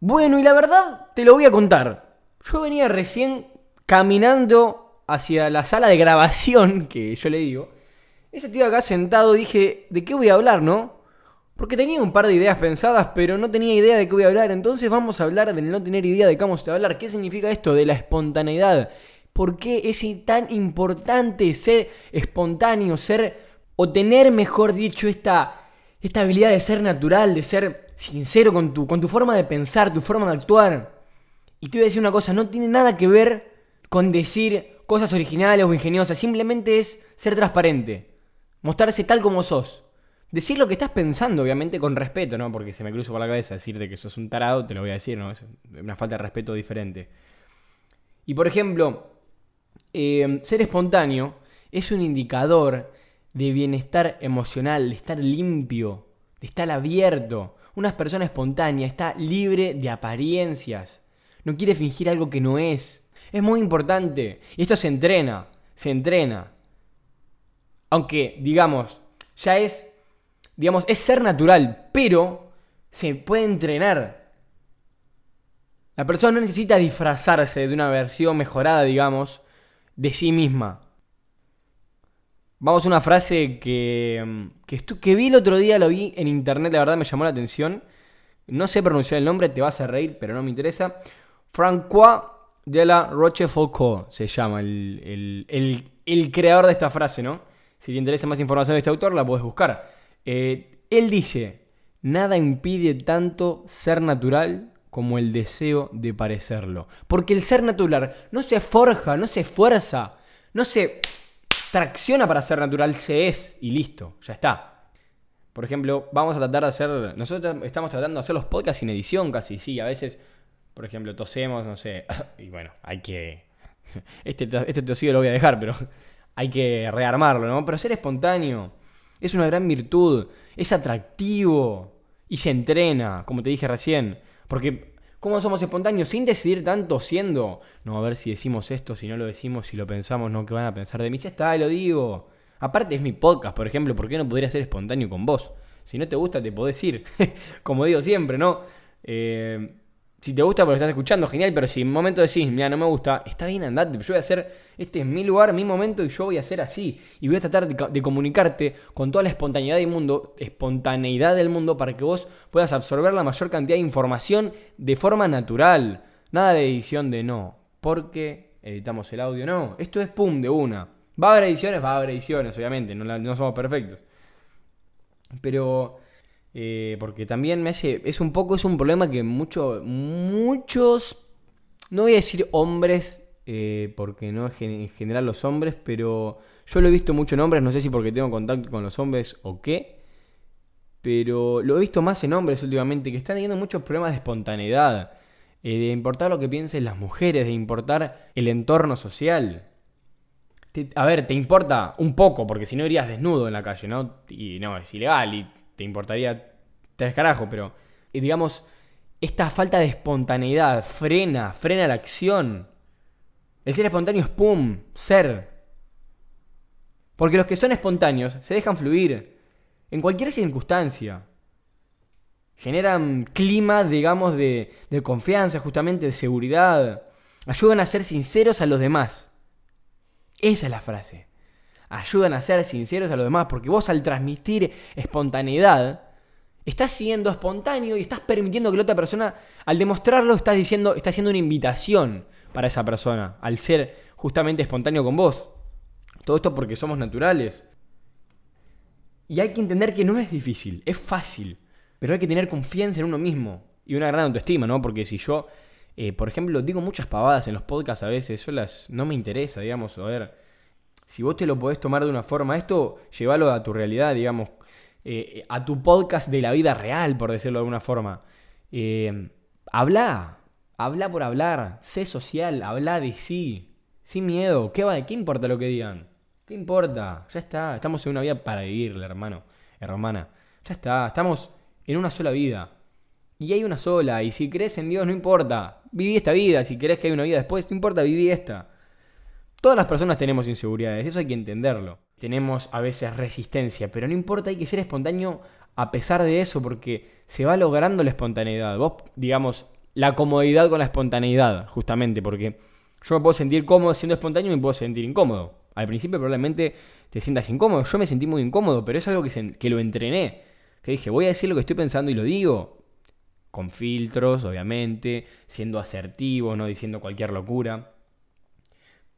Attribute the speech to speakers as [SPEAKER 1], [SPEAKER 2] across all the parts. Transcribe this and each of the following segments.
[SPEAKER 1] Bueno, y la verdad te lo voy a contar. Yo venía recién caminando hacia la sala de grabación, que yo le digo. Ese tío acá sentado dije, ¿de qué voy a hablar, no? Porque tenía un par de ideas pensadas, pero no tenía idea de qué voy a hablar. Entonces vamos a hablar del no tener idea de qué vamos a hablar. ¿Qué significa esto de la espontaneidad? ¿Por qué es tan importante ser espontáneo, ser, o tener, mejor dicho, esta, esta habilidad de ser natural, de ser sincero con tu, con tu forma de pensar, tu forma de actuar? Y te voy a decir una cosa, no tiene nada que ver con decir cosas originales o ingeniosas, simplemente es ser transparente, mostrarse tal como sos. Decir lo que estás pensando, obviamente, con respeto, ¿no? Porque se me cruza por la cabeza decirte que sos un tarado, te lo voy a decir, ¿no? Es una falta de respeto diferente. Y por ejemplo, eh, ser espontáneo es un indicador de bienestar emocional, de estar limpio, de estar abierto. Una persona espontánea está libre de apariencias. No quiere fingir algo que no es. Es muy importante. Y esto se entrena, se entrena. Aunque, digamos, ya es, digamos, es ser natural, pero se puede entrenar. La persona no necesita disfrazarse de una versión mejorada, digamos, de sí misma. Vamos a una frase que, que, que, vi el otro día, lo vi en internet, la verdad me llamó la atención. No sé pronunciar el nombre, te vas a reír, pero no me interesa. Francois de la Rochefoucauld se llama el, creador de esta frase, ¿no? Si te interesa más información de este autor, la puedes buscar. Eh, él dice, nada impide tanto ser natural como el deseo de parecerlo. Porque el ser natural no se forja, no se esfuerza, no se tracciona para ser natural, se es y listo, ya está. Por ejemplo, vamos a tratar de hacer, nosotros estamos tratando de hacer los podcasts sin edición casi, sí, a veces, por ejemplo, tosemos, no sé, y bueno, hay que, este, este tosido lo voy a dejar, pero hay que rearmarlo, ¿no? Pero ser espontáneo es una gran virtud, es atractivo y se entrena, como te dije recién. Porque, ¿cómo somos espontáneos? Sin decidir tanto, siendo, no, a ver si decimos esto, si no lo decimos, si lo pensamos, no, ¿qué van a pensar de mí? Ya está, lo digo. Aparte es mi podcast, por ejemplo, ¿por qué no podría ser espontáneo con vos? Si no te gusta, te podés ir. Como digo siempre, ¿no? Eh, si te gusta porque estás escuchando, genial, pero si en un momento decís, mira, no me gusta, está bien, andate, yo voy a hacer, este es mi lugar, mi momento y yo voy a hacer así. Y voy a tratar de, comunicarte con toda la espontaneidad del mundo, espontaneidad del mundo, para que vos puedas absorber la mayor cantidad de información de forma natural. Nada de edición de no, porque editamos el audio, no. Esto es pum, de una. Va a haber ediciones, va a haber ediciones, obviamente, no, no somos perfectos. Pero eh, porque también me hace. Es un poco, es un problema que muchos. Muchos. No voy a decir hombres, eh, porque no es en general los hombres, pero yo lo he visto mucho en hombres, no sé si porque tengo contacto con los hombres o qué. Pero lo he visto más en hombres últimamente, que están teniendo muchos problemas de espontaneidad. Eh, de importar lo que piensen las mujeres, de importar el entorno social. a ver, te importa un poco, porque si no irías desnudo en la calle, ¿no? Y no, es ilegal y te importaría tres carajos, pero eh, digamos, esta falta de espontaneidad frena, frena la acción. El ser espontáneo es pum, ser. Porque los que son espontáneos se dejan fluir en cualquier circunstancia. Generan clima, digamos, de, de confianza, justamente de seguridad. Ayudan a ser sinceros a los demás. Esa es la frase ayudan a ser sinceros a los demás, porque vos al transmitir espontaneidad, estás siendo espontáneo y estás permitiendo que la otra persona, al demostrarlo, estás diciendo, está haciendo una invitación para esa persona, al ser justamente espontáneo con vos. Todo esto porque somos naturales. Y hay que entender que no es difícil, es fácil, pero hay que tener confianza en uno mismo y una gran autoestima, ¿no? Porque si yo, eh, por ejemplo, digo muchas pavadas en los podcasts a veces, eso las, no me interesa, digamos, a ver, si vos te lo podés tomar de una forma, esto llévalo a tu realidad, digamos, eh, a tu podcast de la vida real, por decirlo de alguna forma. Eh, habla, habla por hablar, sé social, habla de sí, sin miedo. ¿Qué, va? ¿Qué importa lo que digan? ¿Qué importa? Ya está, estamos en una vida para vivirla, hermano, hermana. Ya está, estamos en una sola vida. Y hay una sola, y si crees en Dios no importa, viví esta vida, si crees que hay una vida después, no importa, viví esta. Todas las personas tenemos inseguridades, eso hay que entenderlo. Tenemos a veces resistencia, pero no importa, hay que ser espontáneo a pesar de eso, porque se va logrando la espontaneidad. Vos, digamos, la comodidad con la espontaneidad, justamente, porque yo me puedo sentir cómodo siendo espontáneo y me puedo sentir incómodo. Al principio probablemente te sientas incómodo, yo me sentí muy incómodo, pero es algo que, que lo entrené, que dije, voy a decir lo que estoy pensando y lo digo, con filtros, obviamente, siendo asertivo, no diciendo cualquier locura.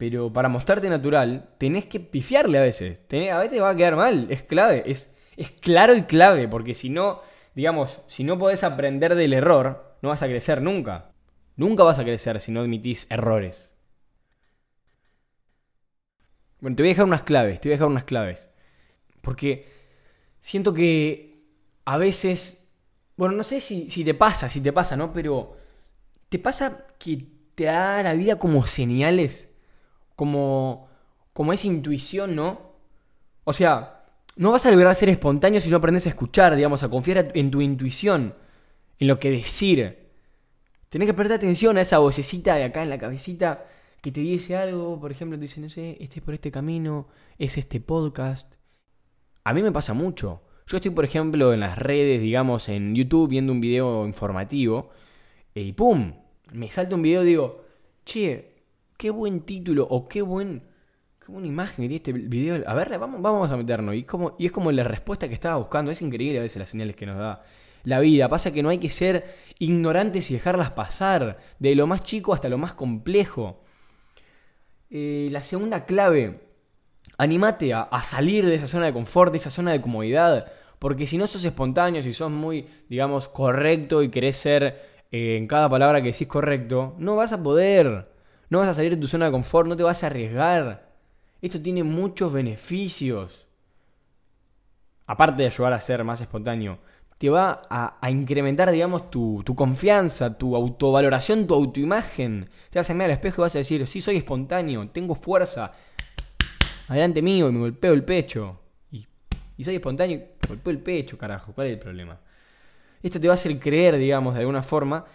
[SPEAKER 1] Pero para mostrarte natural, tenés que pifiarle a veces. a veces va a quedar mal, es clave, es, es claro y clave, porque si no, digamos, si no podés aprender del error, no vas a crecer nunca. Nunca vas a crecer si no admitís errores. Bueno, te voy a dejar unas claves, te voy a dejar unas claves. Porque siento que a veces, bueno, no sé si, si te pasa, si te pasa, ¿no? Pero te pasa que te da la vida como señales, como, como esa intuición, ¿no? O sea, no vas a lograr ser espontáneo si no aprendes a escuchar, digamos, a confiar en tu intuición, en lo que decir. Tenés que prestar atención a esa vocecita de acá en la cabecita que te dice algo, por ejemplo, te dice, no sé, estés por este camino, es este podcast. A mí me pasa mucho. Yo estoy, por ejemplo, en las redes, digamos, en YouTube, viendo un video informativo, y ¡pum! Me salta un video y digo, che, qué buen título, o qué buen. Qué buena imagen que tiene este video. A ver, vamos, vamos a meternos. Y, como, y es como la respuesta que estaba buscando. Es increíble a veces las señales que nos da la vida. Pasa que no hay que ser ignorantes y dejarlas pasar. De lo más chico hasta lo más complejo. Eh, la segunda clave, animate a, salir de esa zona de confort, de esa zona de comodidad, porque si no sos espontáneo, si sos muy, digamos, correcto y querés ser eh, en cada palabra que decís correcto, no vas a poder, no vas a salir de tu zona de confort, no te vas a arriesgar. Esto tiene muchos beneficios. Aparte de ayudar a ser más espontáneo, te va a, incrementar, digamos, tu, confianza, tu autovaloración, tu autoimagen. Te vas a mirar al espejo y vas a decir, sí, soy espontáneo, tengo fuerza, adelante mío y me golpeo el pecho. Y, soy espontáneo y golpeo el pecho, carajo, ¿cuál es el problema? Esto te va a hacer creer, digamos, de alguna forma,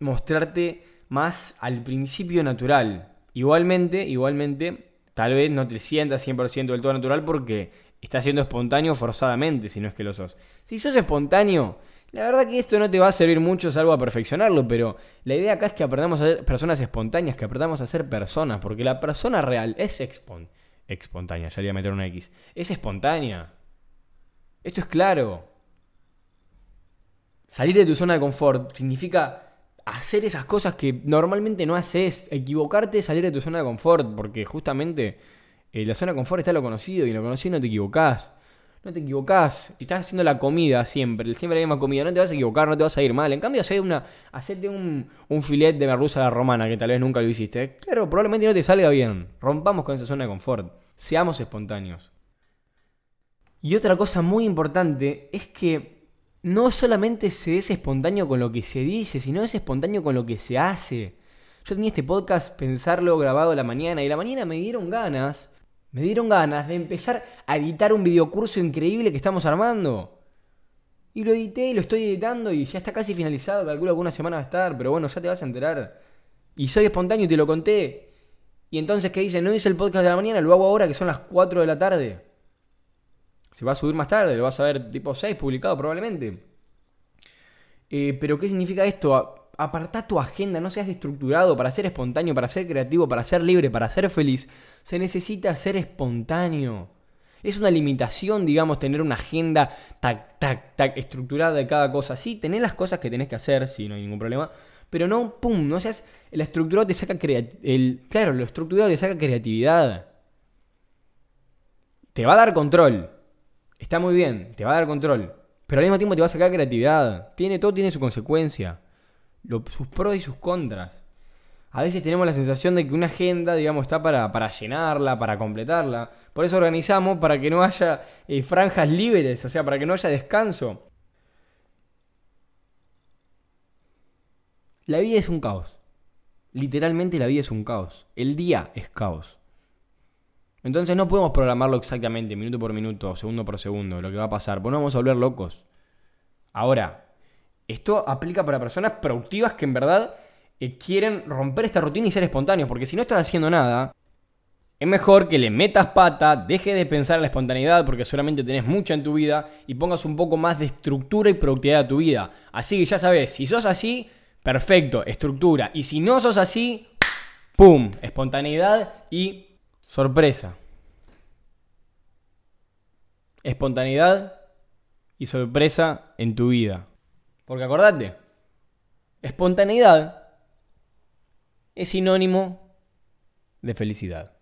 [SPEAKER 1] mostrarte más al principio natural. Igualmente, igualmente, tal vez no te sientas 100% del todo natural porque estás siendo espontáneo forzadamente, si no es que lo sos. Si sos espontáneo, la verdad que esto no te va a servir mucho salvo a perfeccionarlo, pero la idea acá es que aprendamos a ser personas espontáneas, que aprendamos a ser personas, porque la persona real es expon espontánea, ya le voy a meter una X, es espontánea. Esto es claro. Salir de tu zona de confort significa hacer esas cosas que normalmente no haces, equivocarte, salir de tu zona de confort, porque justamente eh, la zona de confort está lo conocido y lo conocido no te equivocás. No te equivocás. Si estás haciendo la comida siempre, siempre la misma comida, no te vas a equivocar, no te vas a ir mal. En cambio, hacer una, hacerte un, un filet de merluza a la romana, que tal vez nunca lo hiciste. Claro, probablemente no te salga bien. Rompamos con esa zona de confort. Seamos espontáneos. Y otra cosa muy importante es que no solamente se es espontáneo con lo que se dice, sino es espontáneo con lo que se hace. Yo tenía este podcast pensarlo grabado la mañana y la mañana me dieron ganas me dieron ganas de empezar a editar un videocurso increíble que estamos armando. Y lo edité lo estoy editando y ya está casi finalizado. Calculo que una semana va a estar, pero bueno, ya te vas a enterar. Y soy espontáneo y te lo conté. Y entonces, ¿qué dice? No hice el podcast de la mañana, lo hago ahora que son las 4 de la tarde. Se va a subir más tarde, lo vas a ver tipo 6 publicado probablemente. Eh, pero ¿qué significa esto? aparta tu agenda, no seas estructurado para ser espontáneo, para ser creativo, para ser libre, para ser feliz. Se necesita ser espontáneo. Es una limitación, digamos, tener una agenda tac, tac, tac, estructurada de cada cosa. Sí, tenés las cosas que tenés que hacer, sí, no hay ningún problema. Pero no, pum, no seas. El estructurado te saca el Claro, lo estructurado te saca creatividad. Te va a dar control. Está muy bien, te va a dar control. Pero al mismo tiempo te va a sacar creatividad. Tiene, todo tiene su consecuencia sus pros y sus contras. A veces tenemos la sensación de que una agenda, digamos, está para, para llenarla, para completarla. Por eso organizamos para que no haya eh, franjas libres, o sea, para que no haya descanso. La vida es un caos. Literalmente la vida es un caos. El día es caos. Entonces no podemos programarlo exactamente, minuto por minuto, segundo por segundo, lo que va a pasar. Pues no vamos a volver locos. Ahora, esto aplica para personas productivas que en verdad eh, quieren romper esta rutina y ser espontáneos, porque si no estás haciendo nada, es mejor que le metas pata, deje de pensar en la espontaneidad porque solamente tenés mucha en tu vida y pongas un poco más de estructura y productividad a tu vida. Así que ya sabes, si sos así, perfecto, estructura. Y si no sos así, ¡pum! Espontaneidad y sorpresa. Espontaneidad y sorpresa en tu vida. Porque acordate, espontaneidad es sinónimo de felicidad.